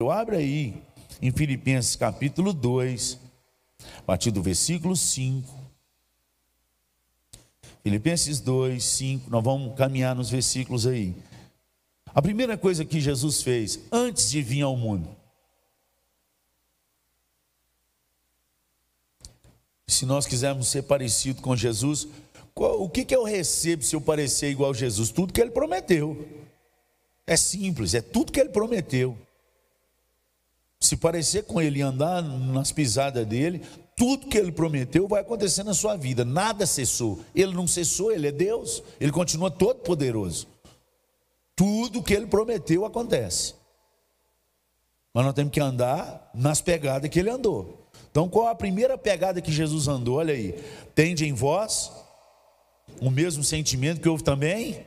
Abre aí em Filipenses capítulo 2, a partir do versículo 5. Filipenses 2, 5, nós vamos caminhar nos versículos aí. A primeira coisa que Jesus fez antes de vir ao mundo, se nós quisermos ser parecido com Jesus, o que, que eu recebo se eu parecer igual a Jesus? Tudo que ele prometeu. É simples, é tudo que ele prometeu. Se parecer com ele andar nas pisadas dele, tudo que ele prometeu vai acontecer na sua vida. Nada cessou. Ele não cessou, ele é Deus. Ele continua todo poderoso. Tudo que ele prometeu acontece. Mas nós temos que andar nas pegadas que ele andou. Então, qual a primeira pegada que Jesus andou? Olha aí. Tende em vós o mesmo sentimento que houve também?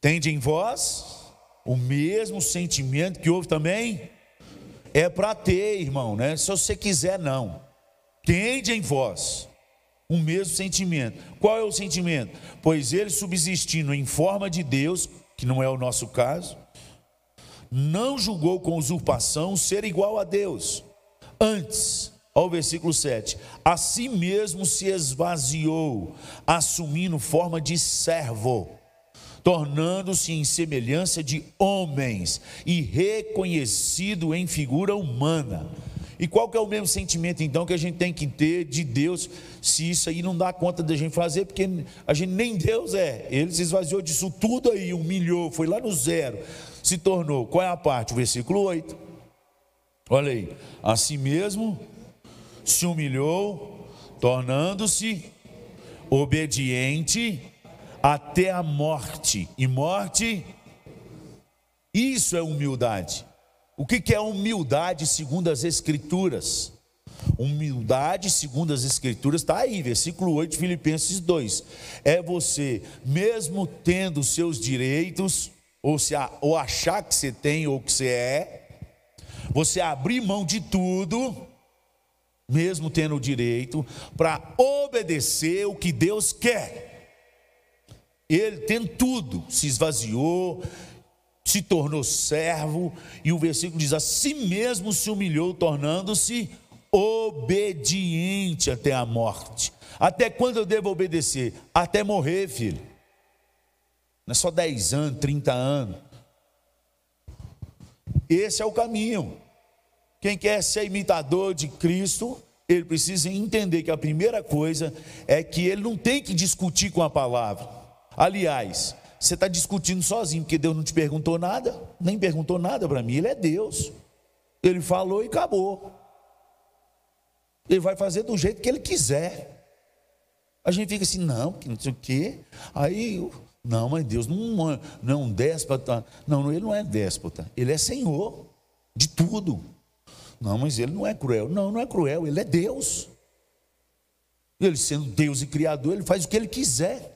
Tende em vós o mesmo sentimento que houve também? É para ter, irmão, né? Se você quiser, não. Tende em vós o mesmo sentimento. Qual é o sentimento? Pois ele subsistindo em forma de Deus, que não é o nosso caso, não julgou com usurpação ser igual a Deus. Antes, ao versículo 7, a si mesmo se esvaziou, assumindo forma de servo tornando-se em semelhança de homens e reconhecido em figura humana. E qual que é o mesmo sentimento então que a gente tem que ter de Deus, se isso aí não dá conta da gente fazer, porque a gente nem Deus é. Ele se esvaziou disso tudo aí, humilhou, foi lá no zero, se tornou. Qual é a parte? O versículo 8. Olha aí, assim mesmo se humilhou, tornando-se obediente até a morte. E morte, isso é humildade. O que é humildade segundo as Escrituras? Humildade segundo as Escrituras, está aí, versículo 8, Filipenses 2. É você, mesmo tendo seus direitos, ou, se, ou achar que você tem ou que você é, você abrir mão de tudo, mesmo tendo o direito, para obedecer o que Deus quer. Ele tem tudo, se esvaziou, se tornou servo, e o versículo diz: assim mesmo se humilhou, tornando-se obediente até a morte. Até quando eu devo obedecer? Até morrer, filho. Não é só 10 anos, 30 anos. Esse é o caminho. Quem quer ser imitador de Cristo, ele precisa entender que a primeira coisa é que ele não tem que discutir com a palavra. Aliás, você está discutindo sozinho, porque Deus não te perguntou nada, nem perguntou nada para mim, Ele é Deus. Ele falou e acabou. Ele vai fazer do jeito que Ele quiser. A gente fica assim, não, não sei o quê. Aí, não, mas Deus não, não é um déspota. Não, Ele não é déspota. Ele é Senhor de tudo. Não, mas Ele não é cruel. Não, não é cruel. Ele é Deus. Ele sendo Deus e Criador, Ele faz o que Ele quiser.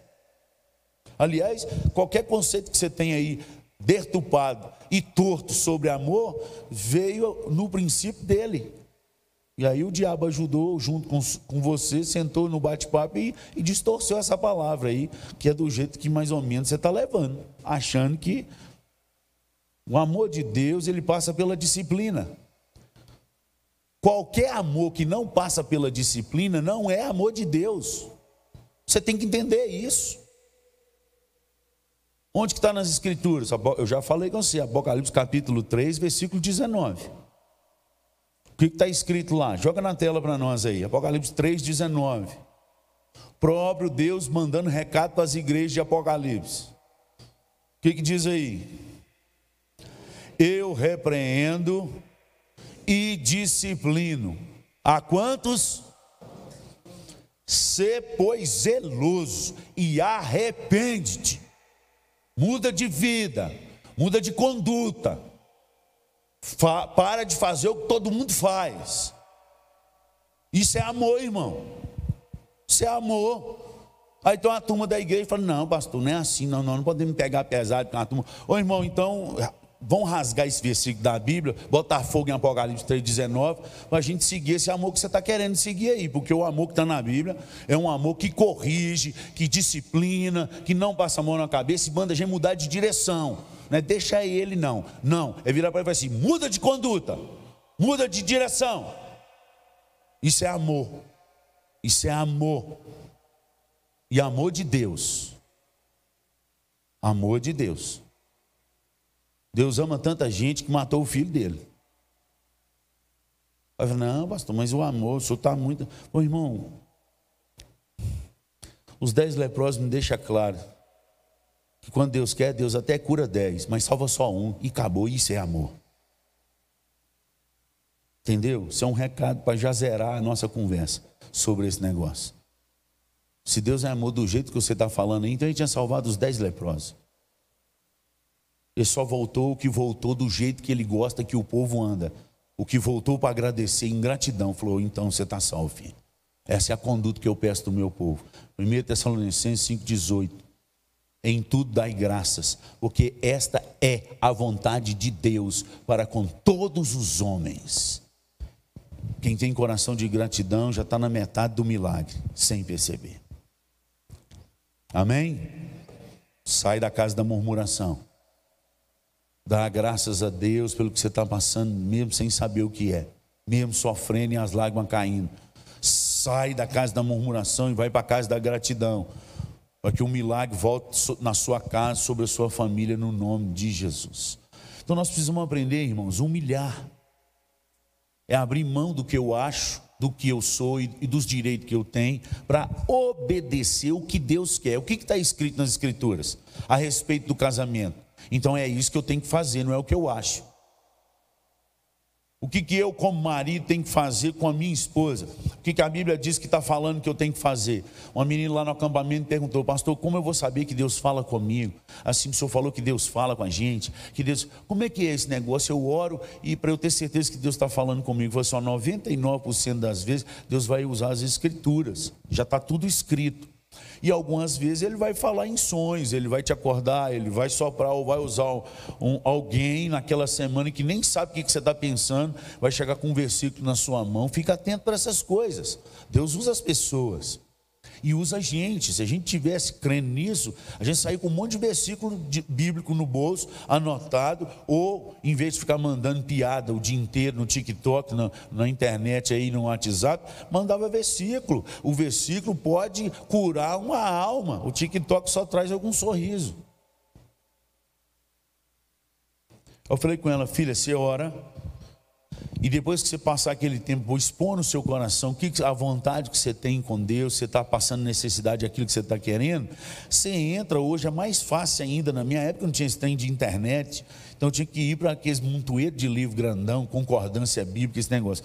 Aliás, qualquer conceito que você tenha aí dertupado e torto sobre amor, veio no princípio dele. E aí o diabo ajudou junto com, com você, sentou no bate-papo e, e, distorceu essa palavra aí, que é do jeito que mais ou menos você está levando, achando que o amor de Deus ele passa pela disciplina. Qualquer amor que não passa pela disciplina não é amor de Deus. Você tem que entender isso. Onde que está nas escrituras? Eu já falei com você, Apocalipse capítulo 3, versículo 19. O que está escrito lá? Joga na tela para nós aí. Apocalipse 3, 19. Próprio Deus mandando recado para as igrejas de Apocalipse. O que, que diz aí? Eu repreendo e disciplino. A quantos? Se pois zeloso e arrepende-te muda de vida, muda de conduta, Fa para de fazer o que todo mundo faz. Isso é amor, irmão. Isso é amor. Aí tem uma turma da igreja fala: Não, pastor, não é assim, não, não, não podemos pegar pesado com a turma. Ô irmão, então vamos rasgar esse versículo da Bíblia, botar fogo em Apocalipse 3,19, para a gente seguir esse amor que você está querendo seguir aí, porque o amor que está na Bíblia é um amor que corrige, que disciplina, que não passa a mão na cabeça e manda a gente mudar de direção. Não é deixa ele, não. Não, é virar para ele e falar assim: muda de conduta, muda de direção. Isso é amor. Isso é amor. E amor de Deus. Amor de Deus. Deus ama tanta gente que matou o filho dele. Aí não, pastor, mas o amor, o senhor está muito. Ô irmão, os dez leprosos me deixam claro que quando Deus quer, Deus até cura dez, mas salva só um e acabou. Isso é amor. Entendeu? Isso é um recado para já zerar a nossa conversa sobre esse negócio. Se Deus é amor do jeito que você está falando então ele tinha salvado os dez leprosos. Ele só voltou o que voltou do jeito que ele gosta que o povo anda. O que voltou para agradecer em gratidão, falou: então você está salvo, filho. Essa é a conduta que eu peço do meu povo. 1 Tessalonicenses 5,18. Em tudo dai graças, porque esta é a vontade de Deus para com todos os homens. Quem tem coração de gratidão já está na metade do milagre, sem perceber. Amém? Sai da casa da murmuração. Dá graças a Deus pelo que você está passando, mesmo sem saber o que é, mesmo sofrendo e as lágrimas caindo. Sai da casa da murmuração e vai para a casa da gratidão, para que o um milagre volte na sua casa, sobre a sua família, no nome de Jesus. Então nós precisamos aprender, irmãos, humilhar. É abrir mão do que eu acho, do que eu sou e dos direitos que eu tenho, para obedecer o que Deus quer. O que está escrito nas Escrituras a respeito do casamento? Então é isso que eu tenho que fazer, não é o que eu acho. O que, que eu, como marido, tenho que fazer com a minha esposa? O que, que a Bíblia diz que está falando que eu tenho que fazer? Uma menina lá no acampamento perguntou, pastor, como eu vou saber que Deus fala comigo? Assim o senhor falou que Deus fala com a gente, que Deus. Como é que é esse negócio? Eu oro e para eu ter certeza que Deus está falando comigo, foi só 99% das vezes, Deus vai usar as escrituras. Já está tudo escrito. E algumas vezes ele vai falar em sonhos, ele vai te acordar, ele vai soprar ou vai usar um, alguém naquela semana que nem sabe o que, que você está pensando, vai chegar com um versículo na sua mão. Fica atento para essas coisas. Deus usa as pessoas e usa a gente. Se a gente tivesse crendo nisso, a gente sair com um monte de versículo de, bíblico no bolso, anotado, ou em vez de ficar mandando piada o dia inteiro no TikTok, na, na internet aí, no WhatsApp, mandava versículo. O versículo pode curar uma alma. O TikTok só traz algum sorriso. Eu falei com ela, filha, você ora e depois que você passar aquele tempo, expor no seu coração que a vontade que você tem com Deus, você está passando necessidade daquilo que você está querendo, você entra hoje, é mais fácil ainda. Na minha época não tinha esse trem de internet, então eu tinha que ir para aqueles montoeiros de livro grandão, concordância bíblica, esse negócio.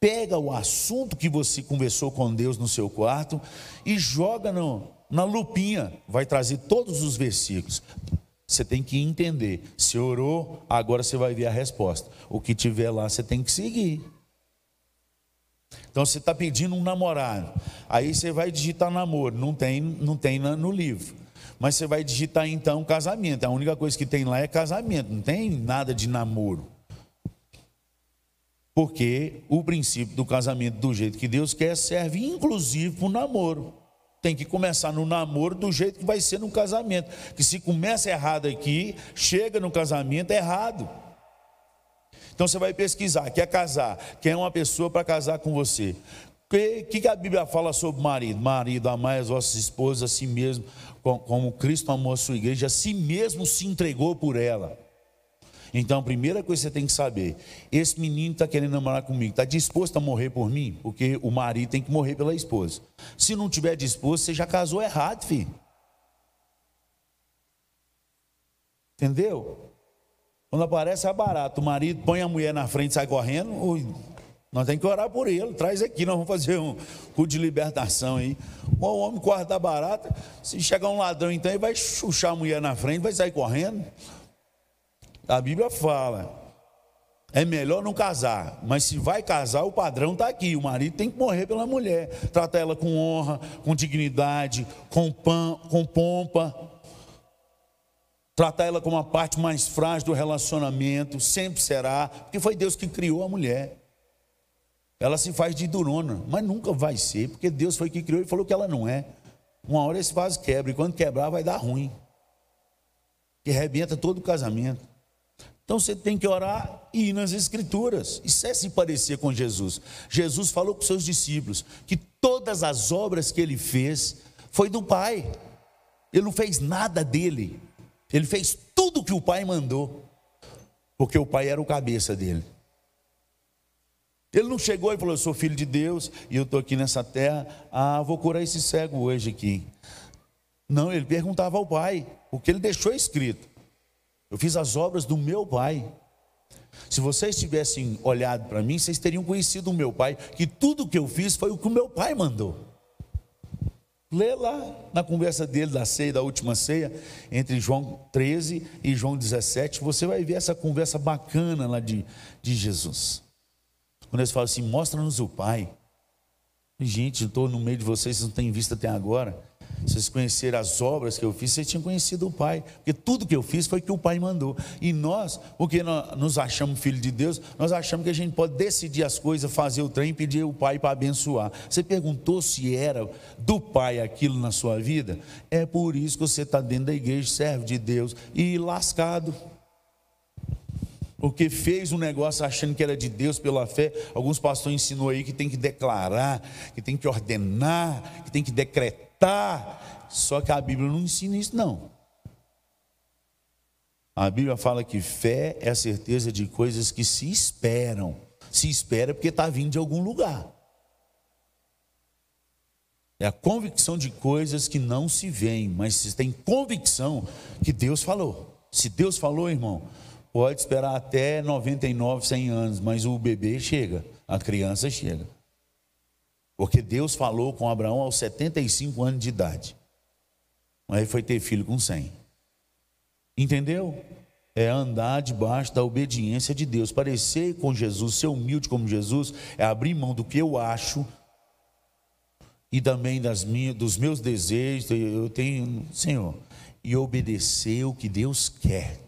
Pega o assunto que você conversou com Deus no seu quarto e joga no, na lupinha, vai trazer todos os versículos. Você tem que entender. Se orou, agora você vai ver a resposta. O que tiver lá, você tem que seguir. Então você está pedindo um namorado. Aí você vai digitar namoro. Não tem, não tem no livro. Mas você vai digitar então casamento. A única coisa que tem lá é casamento. Não tem nada de namoro. Porque o princípio do casamento, do jeito que Deus quer, serve inclusive para o namoro tem que começar no namoro do jeito que vai ser no casamento. Que se começa errado aqui, chega no casamento errado. Então você vai pesquisar, quer casar, quer uma pessoa para casar com você. O que, que, a Bíblia fala sobre marido? Marido, amai as vossas esposas a si mesmo, como Cristo amou a sua igreja, a si mesmo se entregou por ela. Então, a primeira coisa que você tem que saber: esse menino está querendo namorar comigo, está disposto a morrer por mim? Porque o marido tem que morrer pela esposa. Se não tiver disposto, você já casou errado, filho. Entendeu? Quando aparece é barato, o marido põe a mulher na frente e sai correndo, nós temos que orar por ele. Traz aqui, nós vamos fazer um culto de libertação aí. O homem corta barata, se chegar um ladrão, então ele vai chuchar a mulher na frente, vai sair correndo. A Bíblia fala. É melhor não casar, mas se vai casar, o padrão está aqui. O marido tem que morrer pela mulher. Trata ela com honra, com dignidade, com, pan, com pompa. Trata ela como a parte mais frágil do relacionamento, sempre será, porque foi Deus que criou a mulher. Ela se faz de durona, mas nunca vai ser, porque Deus foi que criou e falou que ela não é. Uma hora esse vaso quebra, e quando quebrar vai dar ruim. que arrebenta todo o casamento. Então você tem que orar e ir nas Escrituras. Isso é se parecer com Jesus. Jesus falou com seus discípulos que todas as obras que ele fez foi do Pai. Ele não fez nada dele. Ele fez tudo que o Pai mandou. Porque o Pai era o cabeça dele. Ele não chegou e falou: Eu sou filho de Deus e eu estou aqui nessa terra. Ah, vou curar esse cego hoje aqui. Não, ele perguntava ao Pai, porque ele deixou escrito: Eu fiz as obras do meu Pai. Se vocês tivessem olhado para mim, vocês teriam conhecido o meu Pai, que tudo que eu fiz foi o que o meu Pai mandou. Lê lá na conversa dele da ceia, da última ceia, entre João 13 e João 17, você vai ver essa conversa bacana lá de, de Jesus. Quando eles falam assim, mostra-nos o Pai. Gente, estou no meio de vocês, vocês não têm visto até agora. Se vocês conhecerem as obras que eu fiz, vocês tinham conhecido o Pai. Porque tudo que eu fiz foi que o Pai mandou. E nós, porque nós nos achamos filhos de Deus, nós achamos que a gente pode decidir as coisas, fazer o trem e pedir o Pai para abençoar. Você perguntou se era do Pai aquilo na sua vida? É por isso que você está dentro da igreja, serve de Deus e lascado porque fez um negócio achando que era de Deus pela fé. Alguns pastores ensinou aí que tem que declarar, que tem que ordenar, que tem que decretar. Só que a Bíblia não ensina isso não. A Bíblia fala que fé é a certeza de coisas que se esperam. Se espera porque está vindo de algum lugar. É a convicção de coisas que não se veem, mas se tem convicção que Deus falou. Se Deus falou, irmão, Pode esperar até 99, 100 anos, mas o bebê chega, a criança chega. Porque Deus falou com Abraão aos 75 anos de idade. Ele foi ter filho com 100. Entendeu? É andar debaixo da obediência de Deus. Parecer com Jesus, ser humilde como Jesus, é abrir mão do que eu acho e também das minhas, dos meus desejos. Eu tenho, Senhor, e obedecer o que Deus quer.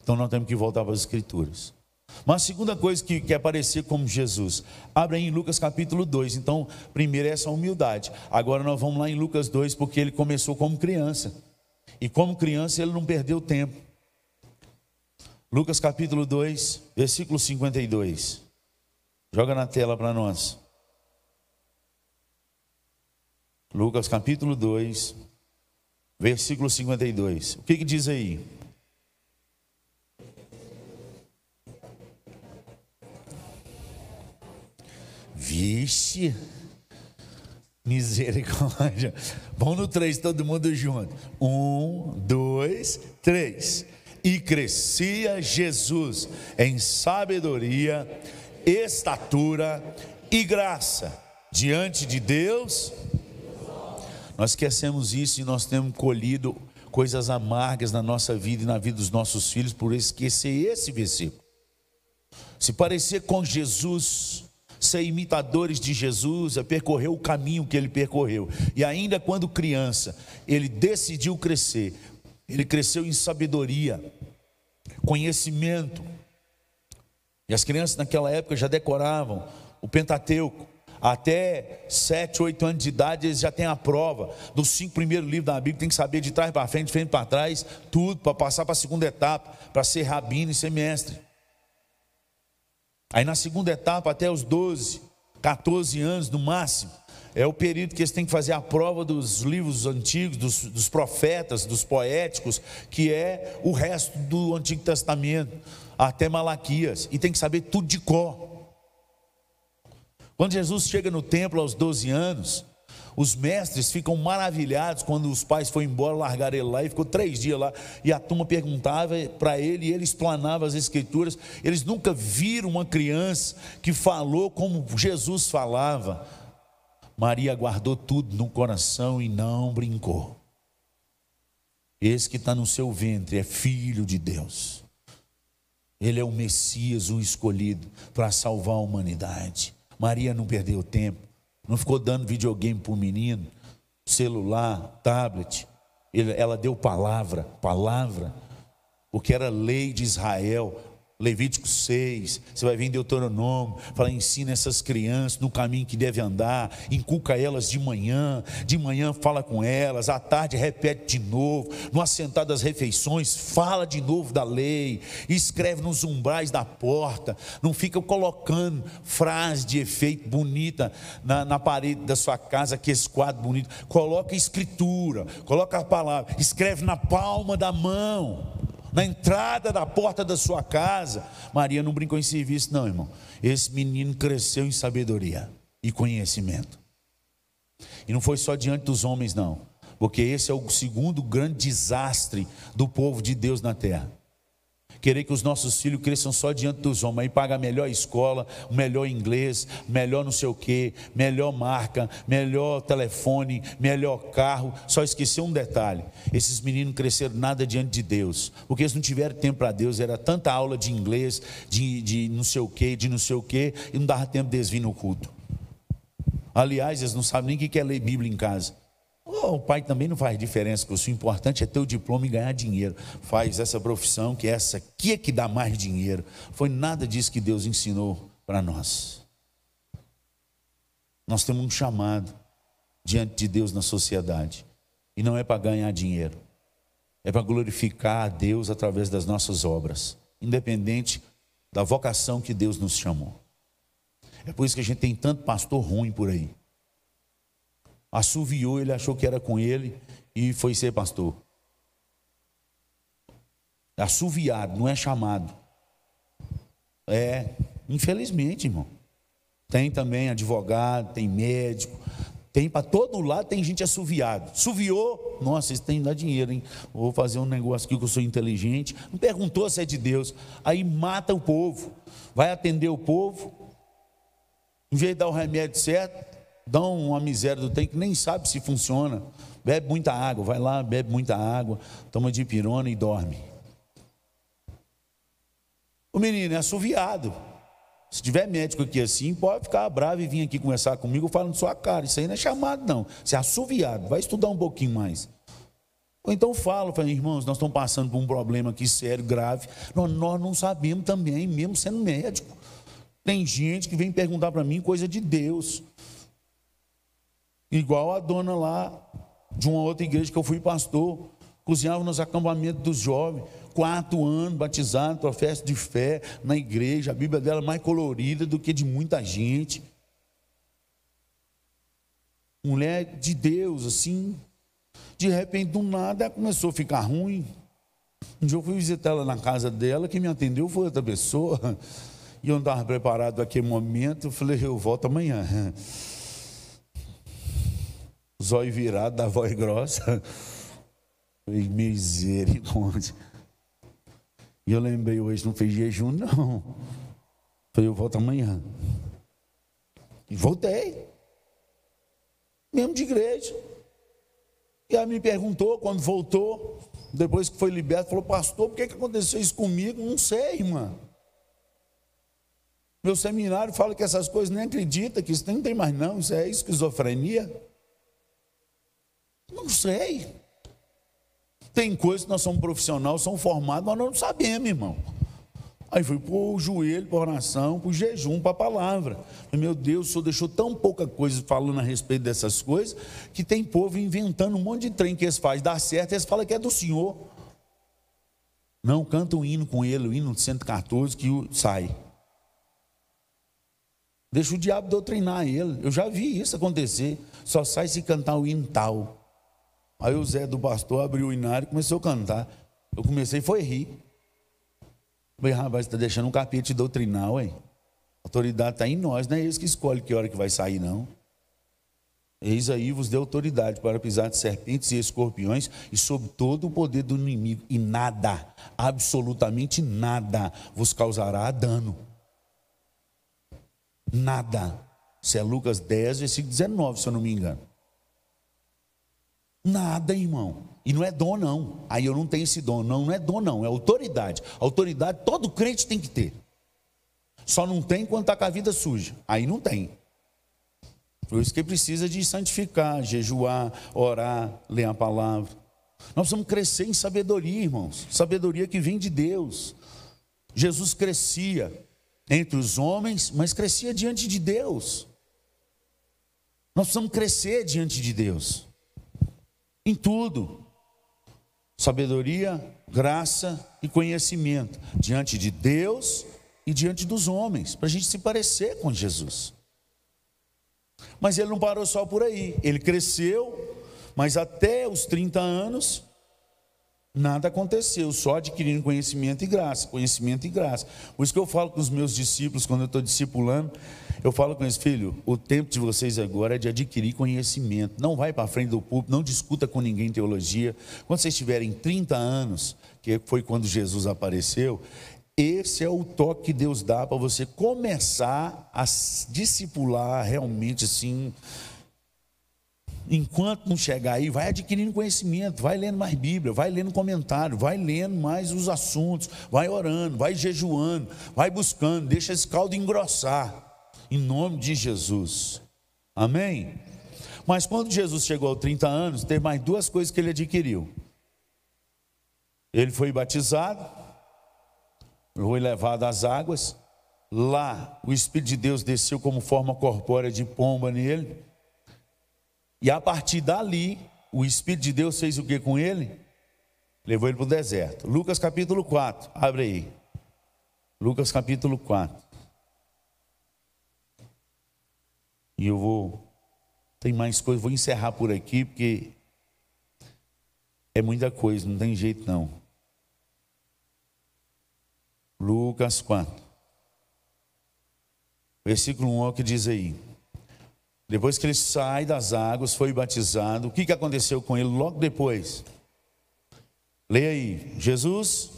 Então nós temos que voltar para as Escrituras. Mas a segunda coisa que quer parecer como Jesus, abre aí em Lucas capítulo 2. Então, primeiro é essa humildade. Agora nós vamos lá em Lucas 2, porque ele começou como criança. E como criança ele não perdeu tempo. Lucas capítulo 2, versículo 52. Joga na tela para nós. Lucas capítulo 2, versículo 52. O que, que diz aí? Vixe, misericórdia. Vamos no três, todo mundo junto. Um, dois, três. E crescia Jesus em sabedoria, estatura e graça diante de Deus. Nós esquecemos isso e nós temos colhido coisas amargas na nossa vida e na vida dos nossos filhos por esquecer esse versículo. Se parecer com Jesus, ser imitadores de Jesus, é percorrer o caminho que ele percorreu. E ainda quando criança, ele decidiu crescer. Ele cresceu em sabedoria, conhecimento. E as crianças naquela época já decoravam o Pentateuco. Até 7, 8 anos de idade, eles já têm a prova. Dos cinco primeiros livros da Bíblia, tem que saber de trás para frente, de frente para trás, tudo, para passar para a segunda etapa, para ser rabino e ser mestre. Aí na segunda etapa, até os 12, 14 anos no máximo, é o período que eles têm que fazer a prova dos livros antigos, dos, dos, profetas, dos poéticos, que é o resto do Antigo Testamento, até Malaquias, e tem que saber tudo de cor. Quando Jesus chega no templo aos 12 anos, os mestres ficam maravilhados quando os pais foram embora, largaram ele lá e ficou três dias lá. E a turma perguntava para ele e ele explanava as escrituras. Eles nunca viram uma criança que falou como Jesus falava. Maria guardou tudo no coração e não brincou. Esse que está no seu ventre é filho de Deus. Ele é o Messias, o escolhido para salvar a humanidade. Maria não perdeu tempo. Não ficou dando videogame para o menino, celular, tablet. ela deu palavra, palavra, porque era lei de Israel. Levítico 6, você vai ver em Deuteronômio, fala, ensina essas crianças no caminho que deve andar, inculca elas de manhã, de manhã fala com elas, à tarde repete de novo, no assentar das refeições, fala de novo da lei, escreve nos umbrais da porta, não fica colocando frase de efeito bonita na, na parede da sua casa, que esse quadro bonito, coloca escritura, coloca a palavra, escreve na palma da mão na entrada da porta da sua casa. Maria não brincou em serviço, não, irmão. Esse menino cresceu em sabedoria e conhecimento. E não foi só diante dos homens, não, porque esse é o segundo grande desastre do povo de Deus na terra querer que os nossos filhos cresçam só diante dos homens, aí paga a melhor escola, o melhor inglês, melhor não sei o que, melhor marca, melhor telefone, melhor carro. Só esqueci um detalhe: esses meninos cresceram nada diante de Deus, porque eles não tiveram tempo para Deus, era tanta aula de inglês, de, de não sei o que, de não sei o que, e não dava tempo deles vir no culto. Aliás, eles não sabem nem o que é ler Bíblia em casa. Oh, o pai também não faz diferença, porque o importante é ter o diploma e ganhar dinheiro. Faz essa profissão, que é essa aqui é que dá mais dinheiro. Foi nada disso que Deus ensinou para nós. Nós temos um chamado diante de Deus na sociedade. E não é para ganhar dinheiro. É para glorificar a Deus através das nossas obras, independente da vocação que Deus nos chamou. É por isso que a gente tem tanto pastor ruim por aí assoviou, ele achou que era com ele e foi ser pastor. Assoviado, não é chamado. É, infelizmente, irmão. Tem também advogado, tem médico, tem para todo lado, tem gente assoviado. Suviou, nossa, isso tem que dar dinheiro, hein? Vou fazer um negócio aqui que eu sou inteligente. Não perguntou se é de Deus. Aí mata o povo, vai atender o povo. Em vez de dar o remédio certo, dão uma miséria do trem que nem sabe se funciona. Bebe muita água, vai lá, bebe muita água, toma de pirona e dorme. O menino é assoviado. Se tiver médico aqui assim, pode ficar bravo e vir aqui conversar comigo falando sua cara. Isso aí não é chamado, não. Você é assoviado, vai estudar um pouquinho mais. Ou então falo, falo, irmãos, nós estamos passando por um problema aqui sério, grave. Nós, nós não sabemos também, mesmo sendo médico. Tem gente que vem perguntar para mim coisa de Deus. Igual a dona lá de uma outra igreja que eu fui pastor, cozinhava nos acampamentos dos jovens, quatro anos batizado, professo de fé na igreja, a Bíblia dela mais colorida do que de muita gente. Mulher de Deus, assim, de repente, do nada, ela começou a ficar ruim. Um dia eu fui visitar ela na casa dela, quem me atendeu foi outra pessoa, e eu não estava preparado para aquele momento, eu falei, eu volto amanhã zóio virado, da voz grossa. Falei, misericórdia. E eu lembrei, hoje não fez jejum, não. Falei, eu volto amanhã. E voltei. Mesmo de igreja. E ela me perguntou quando voltou, depois que foi liberto, falou, pastor, por que, que aconteceu isso comigo? Não sei, irmã. Meu seminário fala que essas coisas nem acredita, que isso não tem mais não, isso é esquizofrenia. Não sei. Tem coisas que nós somos profissionais, somos formados, mas nós não sabemos, irmão. Aí fui para o joelho, para oração, para o jejum, para a palavra. Meu Deus, o senhor deixou tão pouca coisa falando a respeito dessas coisas, que tem povo inventando um monte de trem que eles fazem, dá certo, eles falam que é do senhor. Não, canta um hino com ele, o hino 114, que sai. Deixa o diabo doutrinar ele. Eu já vi isso acontecer. Só sai se cantar o hino tal. Aí o Zé do pastor abriu o inário e começou a cantar. Eu comecei foi rir. Falei, rapaz, está deixando um capítulo doutrinal, hein? A autoridade está em nós, não é eles que escolhe que hora que vai sair, não. Eis aí vos deu autoridade para pisar de serpentes e escorpiões e sobre todo o poder do inimigo, e nada, absolutamente nada, vos causará dano. Nada. Isso é Lucas 10, versículo 19, se eu não me engano. Nada, irmão. E não é dom, não. Aí eu não tenho esse dom. Não, não é dom, não. É autoridade. Autoridade todo crente tem que ter. Só não tem quando está com a vida suja. Aí não tem. Por isso que precisa de santificar, jejuar, orar, ler a palavra. Nós precisamos crescer em sabedoria, irmãos. Sabedoria que vem de Deus. Jesus crescia entre os homens, mas crescia diante de Deus. Nós precisamos crescer diante de Deus, em tudo: sabedoria, graça e conhecimento, diante de Deus e diante dos homens, para a gente se parecer com Jesus. Mas ele não parou só por aí, ele cresceu, mas até os 30 anos, nada aconteceu, só adquirindo conhecimento e graça, conhecimento e graça. Por isso que eu falo com os meus discípulos, quando eu estou discipulando, eu falo com eles, filho, o tempo de vocês agora é de adquirir conhecimento. Não vai para frente do público, não discuta com ninguém teologia. Quando vocês tiverem 30 anos, que foi quando Jesus apareceu, esse é o toque que Deus dá para você começar a discipular realmente assim. Enquanto não chegar aí, vai adquirindo conhecimento, vai lendo mais Bíblia, vai lendo comentário, vai lendo mais os assuntos, vai orando, vai jejuando, vai buscando, deixa esse caldo engrossar, em nome de Jesus. Amém? Mas quando Jesus chegou aos 30 anos, teve mais duas coisas que ele adquiriu. Ele foi batizado, foi levado às águas. Lá, o Espírito de Deus desceu como forma corpórea de pomba nele. E a partir dali, o Espírito de Deus fez o que com ele? Levou ele para o deserto. Lucas capítulo 4, abre aí. Lucas capítulo 4. E eu vou. Tem mais coisa, vou encerrar por aqui, porque é muita coisa, não tem jeito não. Lucas 4. Versículo 1 é o que diz aí. Depois que ele sai das águas, foi batizado, o que, que aconteceu com ele logo depois? Leia aí. Jesus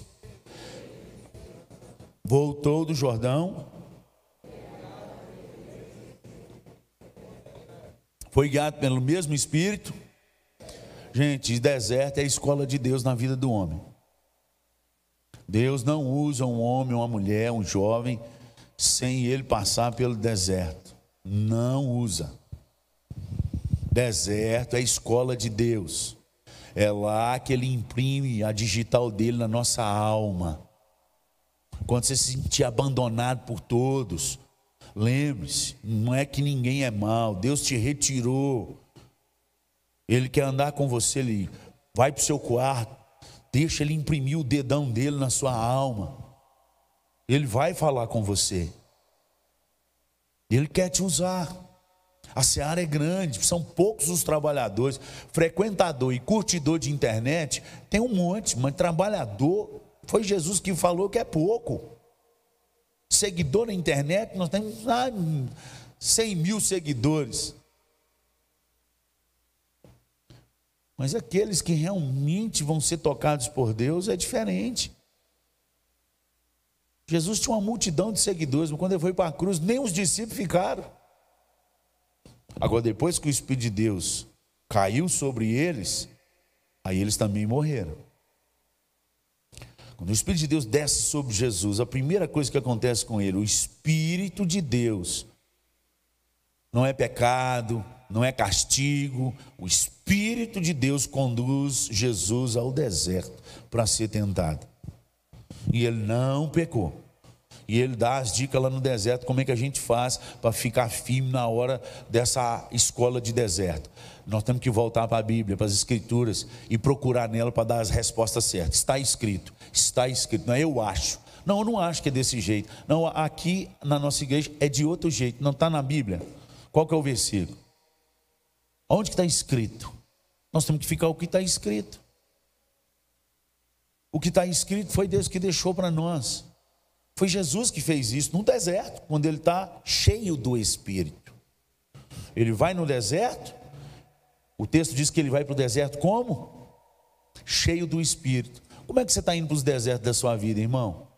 voltou do Jordão, foi guiado pelo mesmo Espírito. Gente, deserto é a escola de Deus na vida do homem. Deus não usa um homem, uma mulher, um jovem, sem ele passar pelo deserto. Não usa. Deserto é a escola de Deus. É lá que ele imprime a digital dele na nossa alma. Quando você se sentir abandonado por todos, lembre-se: não é que ninguém é mal, Deus te retirou. Ele quer andar com você, ele vai para o seu quarto, Deixa ele imprimir o dedão dele na sua alma. Ele vai falar com você. Ele quer te usar. A seara é grande, são poucos os trabalhadores. Frequentador e curtidor de internet tem um monte, mas trabalhador, foi Jesus que falou que é pouco. Seguidor na internet, nós temos ah, 100 mil seguidores. Mas aqueles que realmente vão ser tocados por Deus é diferente. Jesus tinha uma multidão de seguidores, mas quando ele foi para a cruz, nem os discípulos ficaram. Agora, depois que o Espírito de Deus caiu sobre eles, aí eles também morreram. Quando o Espírito de Deus desce sobre Jesus, a primeira coisa que acontece com ele, o Espírito de Deus, não é pecado, não é castigo. O Espírito de Deus conduz Jesus ao deserto para ser tentado. E ele não pecou. E ele dá as dicas lá no deserto, como é que a gente faz para ficar firme na hora dessa escola de deserto. Nós temos que voltar para a Bíblia, para as Escrituras e procurar nela para dar as respostas certas. Está escrito, está escrito. Não, é eu acho. Não, eu não acho que é desse jeito. Não, aqui na nossa igreja é de outro jeito. Não está na Bíblia. Qual que é o versículo? Onde está escrito? Nós temos que ficar o que está escrito. O que está escrito foi Deus que deixou para nós. Foi Jesus que fez isso no deserto, quando ele está cheio do Espírito. Ele vai no deserto, o texto diz que ele vai para o deserto como? Cheio do Espírito. Como é que você está indo para os desertos da sua vida, irmão?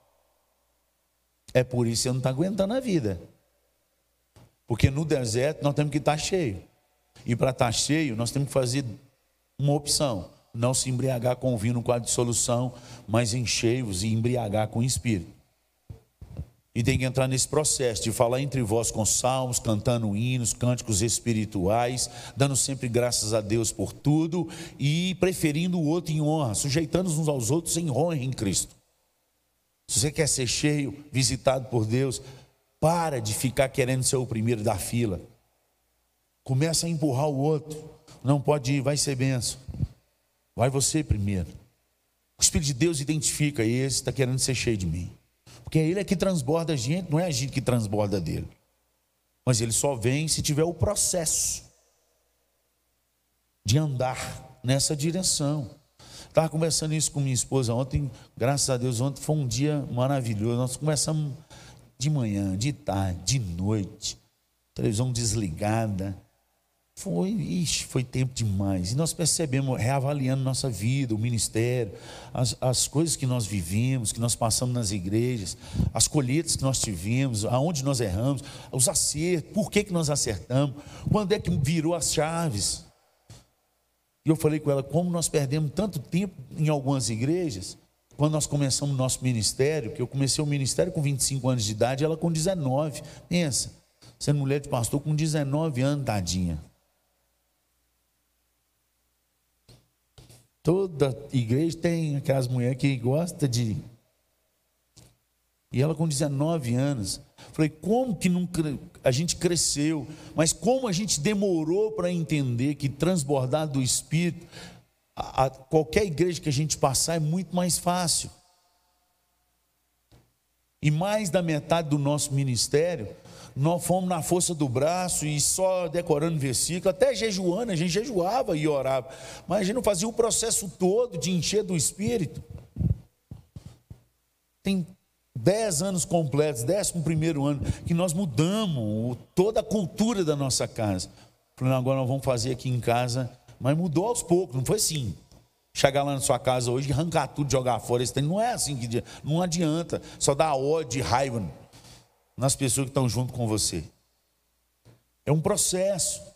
É por isso que você não está aguentando a vida. Porque no deserto nós temos que estar cheio. E para estar cheio, nós temos que fazer uma opção: não se embriagar com vinho com a dissolução, mas enchei-vos e embriagar com o espírito. E tem que entrar nesse processo de falar entre vós com salmos, cantando hinos, cânticos espirituais, dando sempre graças a Deus por tudo e preferindo o outro em honra, sujeitando uns aos outros em honra em Cristo. Se você quer ser cheio, visitado por Deus, para de ficar querendo ser o primeiro da fila. Começa a empurrar o outro. Não pode ir, vai ser benção. Vai você primeiro. O Espírito de Deus identifica esse está querendo ser cheio de mim. Porque ele é que transborda a gente, não é a gente que transborda dele. Mas ele só vem se tiver o processo de andar nessa direção. Estava conversando isso com minha esposa ontem, graças a Deus, ontem foi um dia maravilhoso. Nós começamos de manhã, de tarde, de noite, televisão desligada. Foi, ixi, foi tempo demais. E nós percebemos, reavaliando nossa vida, o ministério, as, as coisas que nós vivemos, que nós passamos nas igrejas, as colheitas que nós tivemos, aonde nós erramos, os acertos, por que, que nós acertamos, quando é que virou as chaves. E eu falei com ela, como nós perdemos tanto tempo em algumas igrejas, quando nós começamos o nosso ministério, que eu comecei o ministério com 25 anos de idade, ela com 19. Pensa, sendo mulher de pastor com 19 anos, tadinha. Toda igreja tem aquelas mulheres que gostam de. E ela com 19 anos. Falei, como que não, a gente cresceu, mas como a gente demorou para entender que transbordar do Espírito, a, a, qualquer igreja que a gente passar é muito mais fácil. E mais da metade do nosso ministério nós fomos na força do braço e só decorando versículo, até jejuando, a gente jejuava e orava, mas a gente não fazia o processo todo de encher do Espírito. Tem dez anos completos, décimo primeiro ano, que nós mudamos toda a cultura da nossa casa. Falando, agora nós vamos fazer aqui em casa, mas mudou aos poucos, não foi assim. Chegar lá na sua casa hoje e arrancar tudo, jogar fora, não é assim que não adianta, só dá ódio e raiva nas pessoas que estão junto com você. É um processo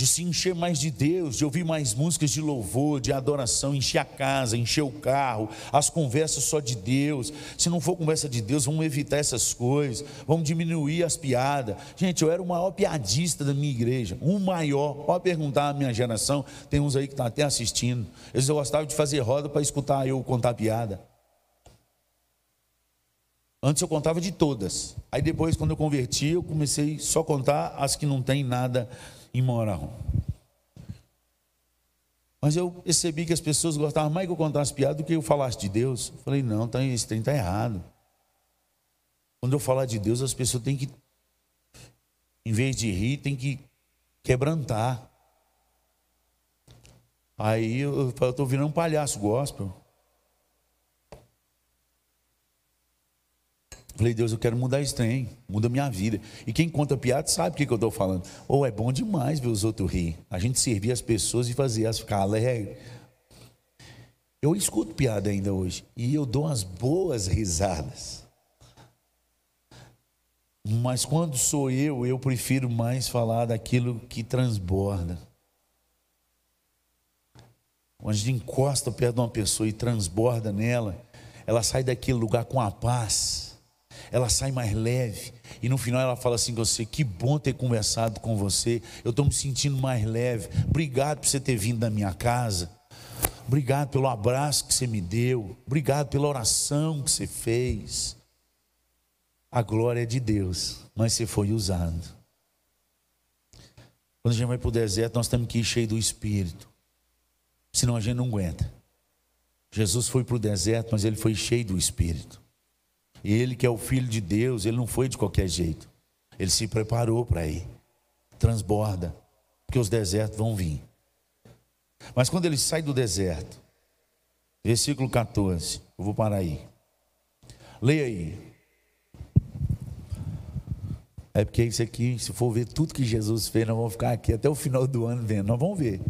de se encher mais de Deus, de ouvir mais músicas de louvor, de adoração, encher a casa, encher o carro, as conversas só de Deus. Se não for conversa de Deus, vamos evitar essas coisas, vamos diminuir as piadas. Gente, eu era o maior piadista da minha igreja, o maior. Pode perguntar à minha geração, tem uns aí que estão até assistindo. Eles gostavam de fazer roda para escutar eu contar piada. Antes eu contava de todas. Aí depois, quando eu converti, eu comecei só a contar as que não tem nada imoral. Mas eu percebi que as pessoas gostavam mais que eu contasse piada do que eu falasse de Deus. Eu falei, não, tá, esse trem está errado. Quando eu falar de Deus, as pessoas têm que, em vez de rir, tem que quebrantar. Aí eu estou virando um palhaço gospel. Falei, Deus, eu quero mudar esse trem, muda minha vida. E quem conta piada sabe o que, que eu estou falando. Ou oh, é bom demais ver os outros rir. A gente servir as pessoas e fazer elas ficar alegres. Eu escuto piada ainda hoje. E eu dou umas boas risadas. Mas quando sou eu, eu prefiro mais falar daquilo que transborda. Quando a gente encosta perto de uma pessoa e transborda nela, ela sai daquele lugar com a paz ela sai mais leve. E no final ela fala assim com você: Que bom ter conversado com você. Eu estou me sentindo mais leve. Obrigado por você ter vindo da minha casa. Obrigado pelo abraço que você me deu. Obrigado pela oração que você fez. A glória é de Deus, mas você foi usado. Quando a gente vai para o deserto, nós temos que ir cheio do Espírito. Senão a gente não aguenta. Jesus foi para o deserto, mas ele foi cheio do Espírito. Ele que é o filho de Deus, ele não foi de qualquer jeito. Ele se preparou para ir. Transborda, porque os desertos vão vir. Mas quando ele sai do deserto, versículo 14, eu vou parar aí. Leia aí. É porque isso aqui, se for ver tudo que Jesus fez, nós vamos ficar aqui até o final do ano vendo. Nós vamos ver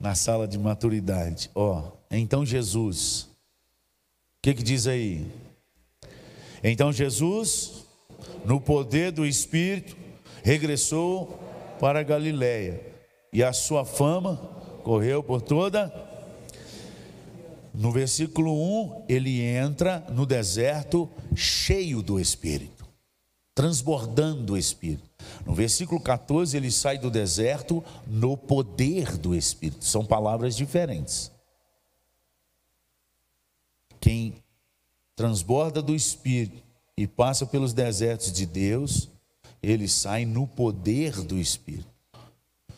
na sala de maturidade. Ó, então Jesus, o que que diz aí? Então Jesus, no poder do Espírito, regressou para Galiléia e a sua fama correu por toda. No versículo 1, ele entra no deserto cheio do Espírito, transbordando do Espírito. No versículo 14, ele sai do deserto no poder do Espírito. São palavras diferentes. Quem transborda do Espírito e passa pelos desertos de Deus, ele sai no poder do Espírito.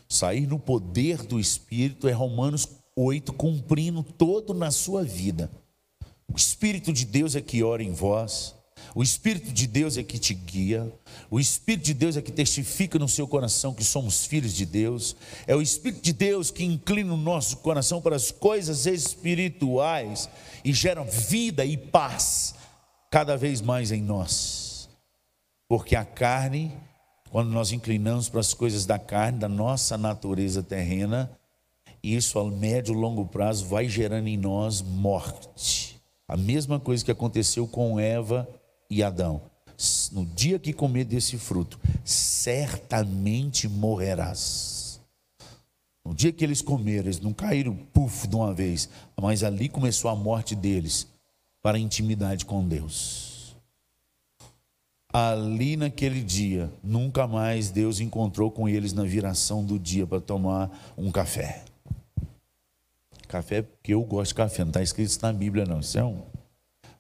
Sair no poder do Espírito é Romanos 8, cumprindo todo na sua vida. O Espírito de Deus é que ora em vós, o Espírito de Deus é que te guia, o Espírito de Deus é que testifica no seu coração que somos filhos de Deus, é o Espírito de Deus que inclina o nosso coração para as coisas espirituais e gera vida e paz cada vez mais em nós. Porque a carne, quando nós inclinamos para as coisas da carne, da nossa natureza terrena, isso a médio e longo prazo vai gerando em nós morte. A mesma coisa que aconteceu com Eva e Adão. No dia que comer desse fruto, certamente morrerás. No dia que eles comeram, eles não caíram puf de uma vez, mas ali começou a morte deles para a intimidade com Deus. Ali naquele dia, nunca mais Deus encontrou com eles na viração do dia para tomar um café. Café, porque eu gosto de café, não está escrito isso na Bíblia, não. Isso é uma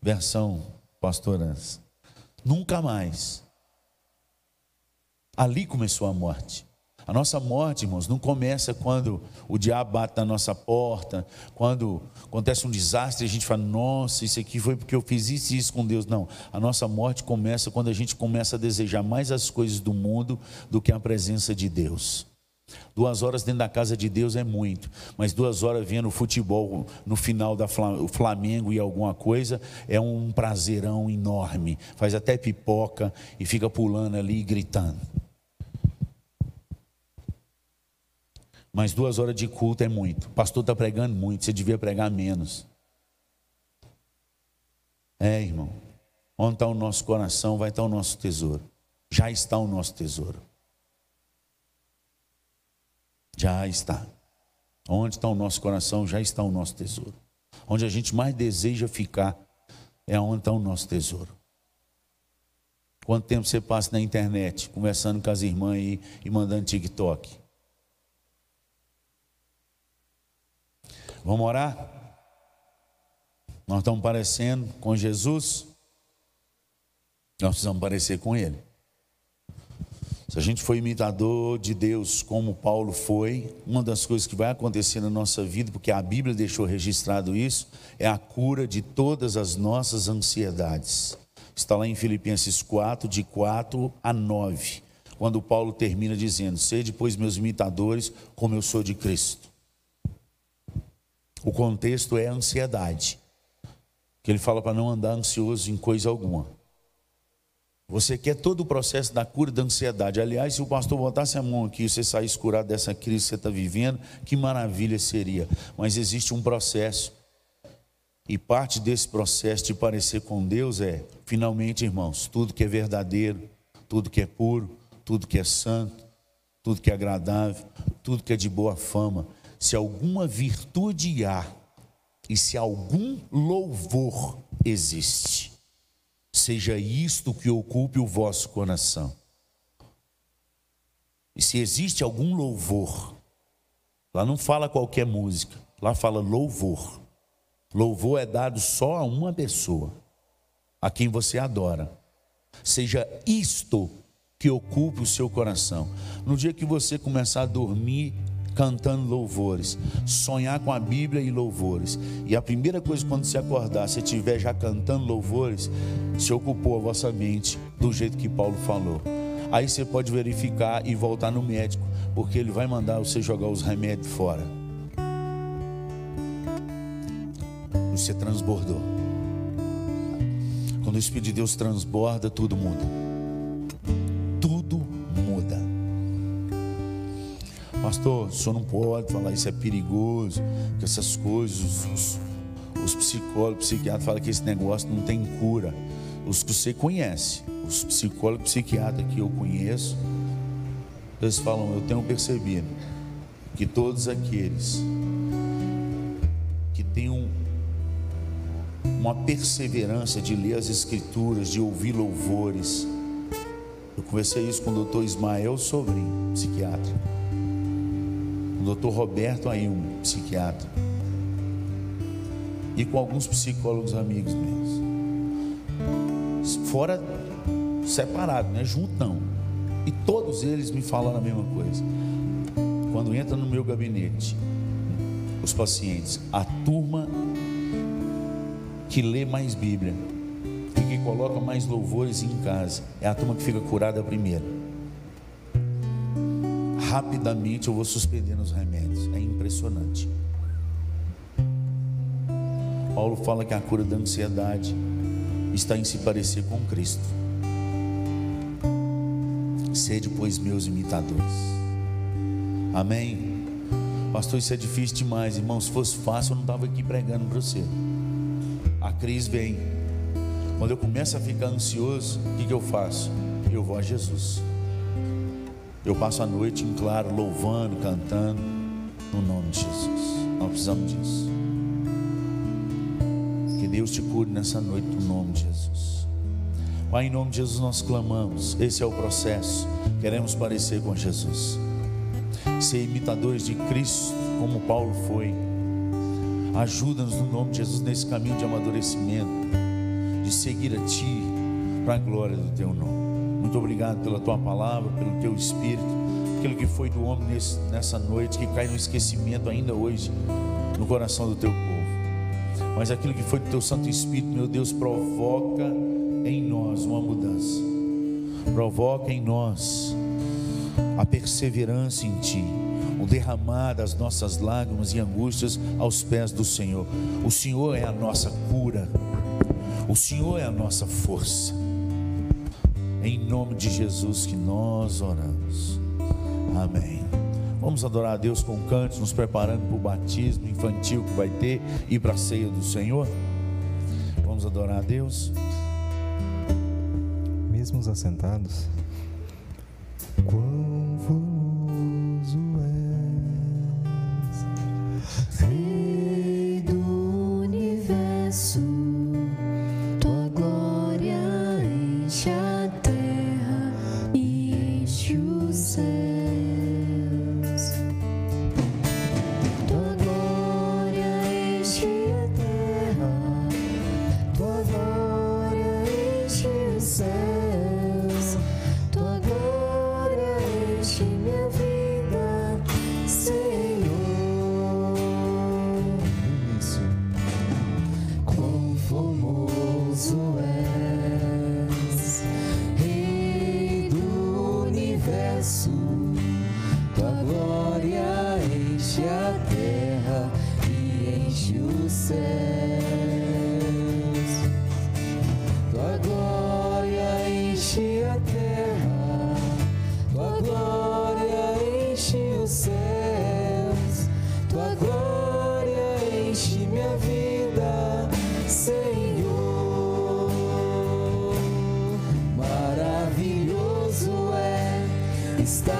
versão pastorança. Nunca mais. Ali começou a morte. A nossa morte, irmãos, não começa quando o diabo bate na nossa porta, quando acontece um desastre e a gente fala, nossa, isso aqui foi porque eu fiz isso e isso com Deus. Não. A nossa morte começa quando a gente começa a desejar mais as coisas do mundo do que a presença de Deus. Duas horas dentro da casa de Deus é muito, mas duas horas vendo futebol no final da Flamengo e alguma coisa é um prazerão enorme. Faz até pipoca e fica pulando ali e gritando. Mas duas horas de culto é muito. O pastor está pregando muito, você devia pregar menos. É, irmão. Onde está o nosso coração, vai estar o nosso tesouro. Já está o nosso tesouro. Já está. Onde está o nosso coração, já está o nosso tesouro. Onde a gente mais deseja ficar é onde está o nosso tesouro. Quanto tempo você passa na internet, conversando com as irmãs e, e mandando TikTok? Vamos orar? Nós estamos parecendo com Jesus? Nós precisamos parecer com Ele. Se a gente for imitador de Deus como Paulo foi, uma das coisas que vai acontecer na nossa vida, porque a Bíblia deixou registrado isso, é a cura de todas as nossas ansiedades. Está lá em Filipenses 4, de 4 a 9, quando Paulo termina dizendo: Sede, pois, meus imitadores, como eu sou de Cristo. O contexto é a ansiedade, que ele fala para não andar ansioso em coisa alguma. Você quer todo o processo da cura da ansiedade. Aliás, se o pastor botasse a mão aqui e você saísse curado dessa crise que você está vivendo, que maravilha seria. Mas existe um processo. E parte desse processo de parecer com Deus é, finalmente, irmãos, tudo que é verdadeiro, tudo que é puro, tudo que é santo, tudo que é agradável, tudo que é de boa fama, se alguma virtude há e se algum louvor existe seja isto que ocupe o vosso coração. E se existe algum louvor, lá não fala qualquer música, lá fala louvor. Louvor é dado só a uma pessoa, a quem você adora. Seja isto que ocupe o seu coração. No dia que você começar a dormir cantando louvores, sonhar com a Bíblia e louvores. E a primeira coisa quando se acordar, se estiver já cantando louvores, se ocupou a vossa mente do jeito que Paulo falou. Aí você pode verificar e voltar no médico, porque ele vai mandar você jogar os remédios fora. Você transbordou. Quando o Espírito de Deus transborda, tudo muda. Pastor, o senhor não pode falar isso é perigoso, que essas coisas, os, os psicólogos, psiquiatras falam que esse negócio não tem cura. Os que você conhece, os psicólogos, psiquiatras que eu conheço, eles falam, eu tenho percebido que todos aqueles que têm um, uma perseverança de ler as escrituras, de ouvir louvores, eu conversei isso com o doutor Ismael Sobrinho, psiquiatra doutor Roberto aí, um psiquiatra, e com alguns psicólogos amigos meus. fora separado, não é junto não. E todos eles me falaram a mesma coisa. Quando entra no meu gabinete, os pacientes, a turma que lê mais Bíblia e que coloca mais louvores em casa é a turma que fica curada primeiro. Rapidamente eu vou suspendendo os remédios, é impressionante. Paulo fala que a cura da ansiedade está em se parecer com Cristo. Sede, pois, meus imitadores. Amém. Pastor, isso é difícil demais, irmão. Se fosse fácil, eu não estava aqui pregando para você. A crise vem. Quando eu começo a ficar ansioso, o que, que eu faço? Eu vou a Jesus. Eu passo a noite em claro, louvando, cantando, no nome de Jesus. Nós precisamos disso. Que Deus te cure nessa noite, no nome de Jesus. Pai, em nome de Jesus nós clamamos. Esse é o processo. Queremos parecer com Jesus. Ser imitadores de Cristo, como Paulo foi. Ajuda-nos no nome de Jesus nesse caminho de amadurecimento, de seguir a Ti, para a glória do Teu nome. Muito obrigado pela Tua palavra, pelo Teu Espírito, aquilo que foi do homem nesse, nessa noite, que cai no esquecimento ainda hoje, no coração do Teu povo mas aquilo que foi do teu Santo Espírito, meu Deus, provoca em nós uma mudança, provoca em nós a perseverança em Ti, o derramar das nossas lágrimas e angústias aos pés do Senhor. O Senhor é a nossa cura, o Senhor é a nossa força. Em nome de Jesus que nós oramos. Amém. Vamos adorar a Deus com cantos, nos preparando para o batismo infantil que vai ter e para a ceia do Senhor. Vamos adorar a Deus. Mesmo assentados. Estar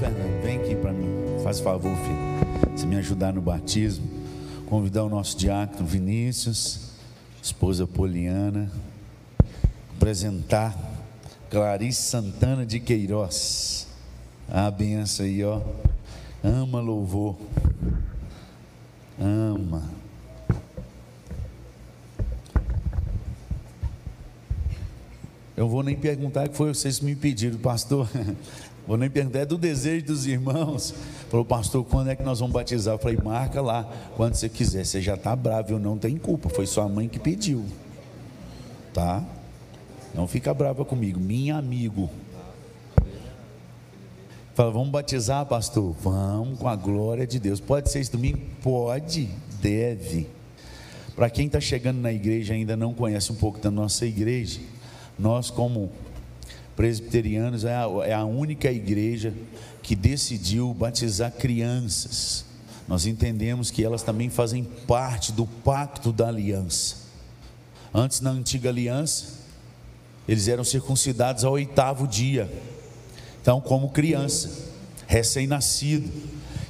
Fernando, vem aqui para mim. Faz favor, filho. Se me ajudar no batismo. Convidar o nosso diácono Vinícius, esposa Poliana. Apresentar Clarice Santana de Queiroz. A benção aí, ó. Ama louvor. Ama. Eu vou nem perguntar que foi vocês me pediram, pastor. Vou nem perguntar, é do desejo dos irmãos. Falou, pastor, quando é que nós vamos batizar? Eu falei, marca lá, quando você quiser. Você já está bravo, eu não tenho culpa. Foi sua mãe que pediu. Tá? Não fica brava comigo, minha amigo. Fala, vamos batizar, pastor? Vamos, com a glória de Deus. Pode ser esse domingo? Pode, deve. Para quem está chegando na igreja ainda não conhece um pouco da nossa igreja, nós, como presbiterianos, é a, é a única igreja que decidiu batizar crianças. Nós entendemos que elas também fazem parte do pacto da aliança. Antes, na antiga aliança, eles eram circuncidados ao oitavo dia. Então, como criança, recém-nascido.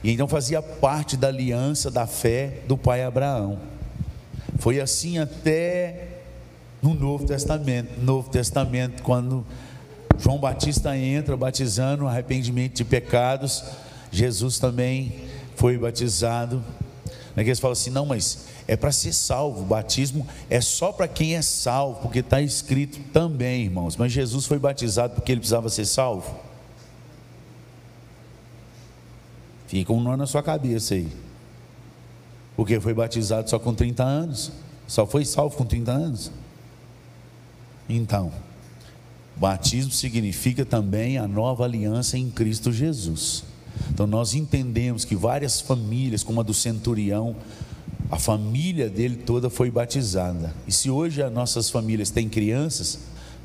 E então fazia parte da aliança da fé do pai Abraão. Foi assim até no Novo Testamento. Novo Testamento, quando João Batista entra batizando arrependimento de pecados, Jesus também foi batizado. Né, eles falam assim: não, mas é para ser salvo. O batismo é só para quem é salvo, porque está escrito também, irmãos. Mas Jesus foi batizado porque ele precisava ser salvo. Fica um nó na sua cabeça aí. Porque foi batizado só com 30 anos. Só foi salvo com 30 anos. Então, batismo significa também a nova aliança em Cristo Jesus. Então nós entendemos que várias famílias, como a do centurião, a família dele toda foi batizada. E se hoje as nossas famílias têm crianças,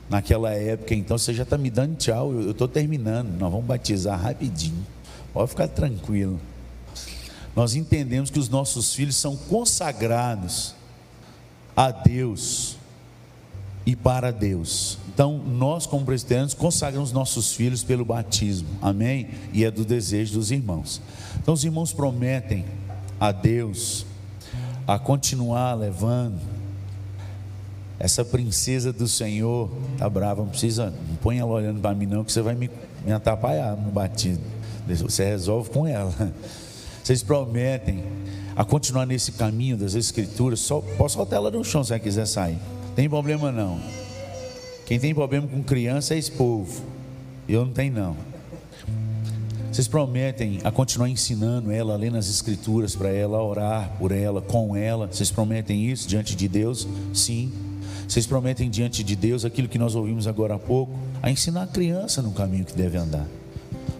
naquela época, então você já está me dando tchau, eu estou terminando, nós vamos batizar rapidinho. Pode ficar tranquilo. Nós entendemos que os nossos filhos são consagrados a Deus e para Deus. Então, nós, como presbiterianos, consagramos nossos filhos pelo batismo, amém? E é do desejo dos irmãos. Então, os irmãos prometem a Deus a continuar levando essa princesa do Senhor. Tá brava, não precisa, não põe ela olhando para mim, não, que você vai me, me atrapalhar no batismo. Você resolve com ela. Vocês prometem a continuar nesse caminho das Escrituras. Só, posso soltar ela no chão se ela quiser sair. Tem problema não. Quem tem problema com criança é esse povo. Eu não tenho não. Vocês prometem a continuar ensinando ela, a ler nas escrituras para ela, a orar por ela, com ela. Vocês prometem isso diante de Deus? Sim. Vocês prometem diante de Deus aquilo que nós ouvimos agora há pouco, a ensinar a criança no caminho que deve andar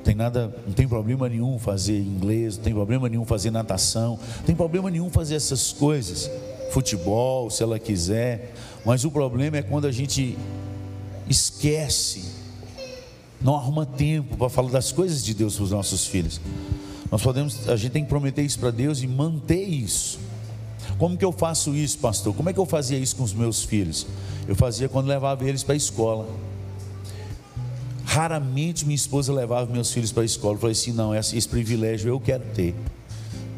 tem nada, não tem problema nenhum fazer inglês, não tem problema nenhum fazer natação, não tem problema nenhum fazer essas coisas, futebol, se ela quiser, mas o problema é quando a gente esquece, não arruma tempo para falar das coisas de Deus para os nossos filhos. Nós podemos, a gente tem que prometer isso para Deus e manter isso. Como que eu faço isso, pastor? Como é que eu fazia isso com os meus filhos? Eu fazia quando levava eles para a escola. Raramente minha esposa levava meus filhos para a escola. Eu falei assim: não, esse, esse privilégio eu quero ter.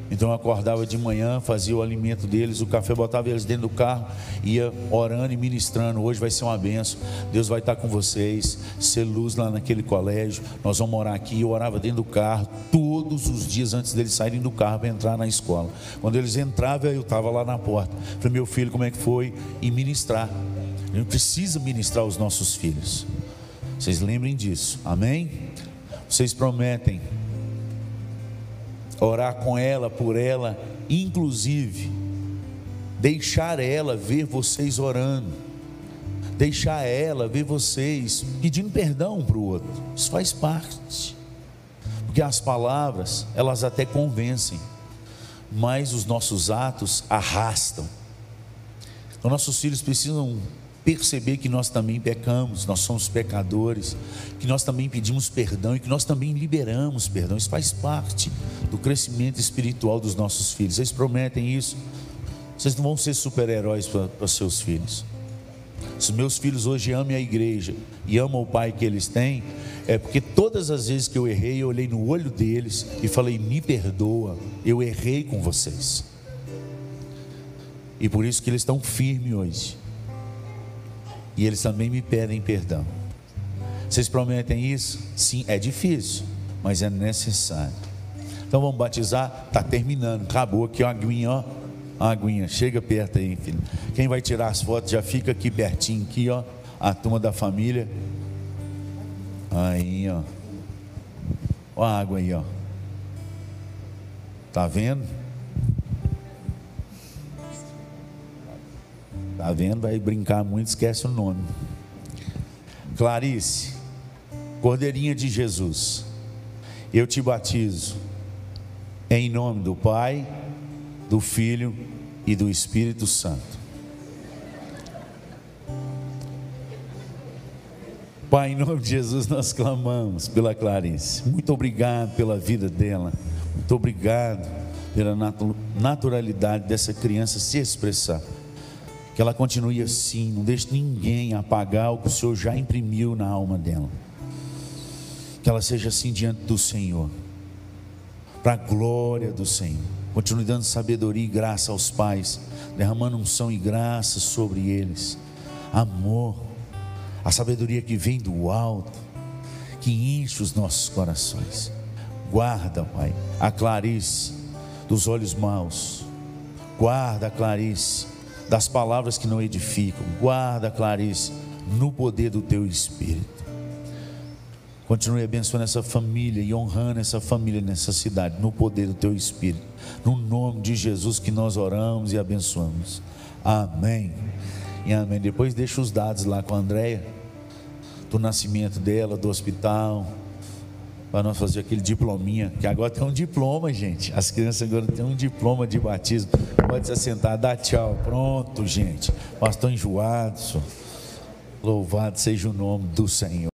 Então eu acordava de manhã, fazia o alimento deles, o café, botava eles dentro do carro, ia orando e ministrando. Hoje vai ser uma benção. Deus vai estar com vocês, ser luz lá naquele colégio. Nós vamos morar aqui. Eu orava dentro do carro todos os dias antes deles saírem do carro para entrar na escola. Quando eles entravam, eu estava lá na porta. Falei, meu filho, como é que foi? E ministrar. A gente precisa ministrar os nossos filhos. Vocês lembrem disso, amém? Vocês prometem orar com ela, por ela, inclusive deixar ela ver vocês orando, deixar ela ver vocês pedindo perdão para o outro. Isso faz parte, porque as palavras elas até convencem, mas os nossos atos arrastam. Então, nossos filhos precisam perceber que nós também pecamos, nós somos pecadores, que nós também pedimos perdão e que nós também liberamos perdão. Isso faz parte do crescimento espiritual dos nossos filhos. Vocês prometem isso? Vocês não vão ser super-heróis para seus filhos. Se meus filhos hoje amam a igreja e amam o pai que eles têm, é porque todas as vezes que eu errei, eu olhei no olho deles e falei: me perdoa, eu errei com vocês. E por isso que eles estão firmes hoje e eles também me pedem perdão. Vocês prometem isso? Sim, é difícil, mas é necessário. Então vamos batizar, está terminando, acabou aqui a aguinha, ó. A aguinha, chega perto aí, filho. Quem vai tirar as fotos já fica aqui pertinho, aqui, ó. A turma da família. Aí, ó. Ó a água aí, ó. Tá vendo? Tá vendo? Vai brincar muito, esquece o nome. Clarice, Cordeirinha de Jesus, eu te batizo em nome do Pai, do Filho e do Espírito Santo. Pai, em nome de Jesus, nós clamamos pela Clarice. Muito obrigado pela vida dela. Muito obrigado pela naturalidade dessa criança se expressar. Que ela continue assim, não deixe ninguém apagar o que o Senhor já imprimiu na alma dela. Que ela seja assim diante do Senhor, para a glória do Senhor. Continue dando sabedoria e graça aos pais, derramando unção e graça sobre eles. Amor, a sabedoria que vem do alto, que enche os nossos corações. Guarda, Pai, a Clarice dos olhos maus. Guarda a Clarice das palavras que não edificam. Guarda, Clarice, no poder do teu Espírito. Continue abençoando essa família e honrando essa família nessa cidade, no poder do teu Espírito. No nome de Jesus que nós oramos e abençoamos. Amém. E amém. Depois deixa os dados lá com a Andréia, do nascimento dela, do hospital para nós fazer aquele diplominha, que agora tem um diploma, gente. As crianças agora têm um diploma de batismo. Pode se assentar, dá tchau. Pronto, gente. Pastor enjoado. Louvado seja o nome do Senhor.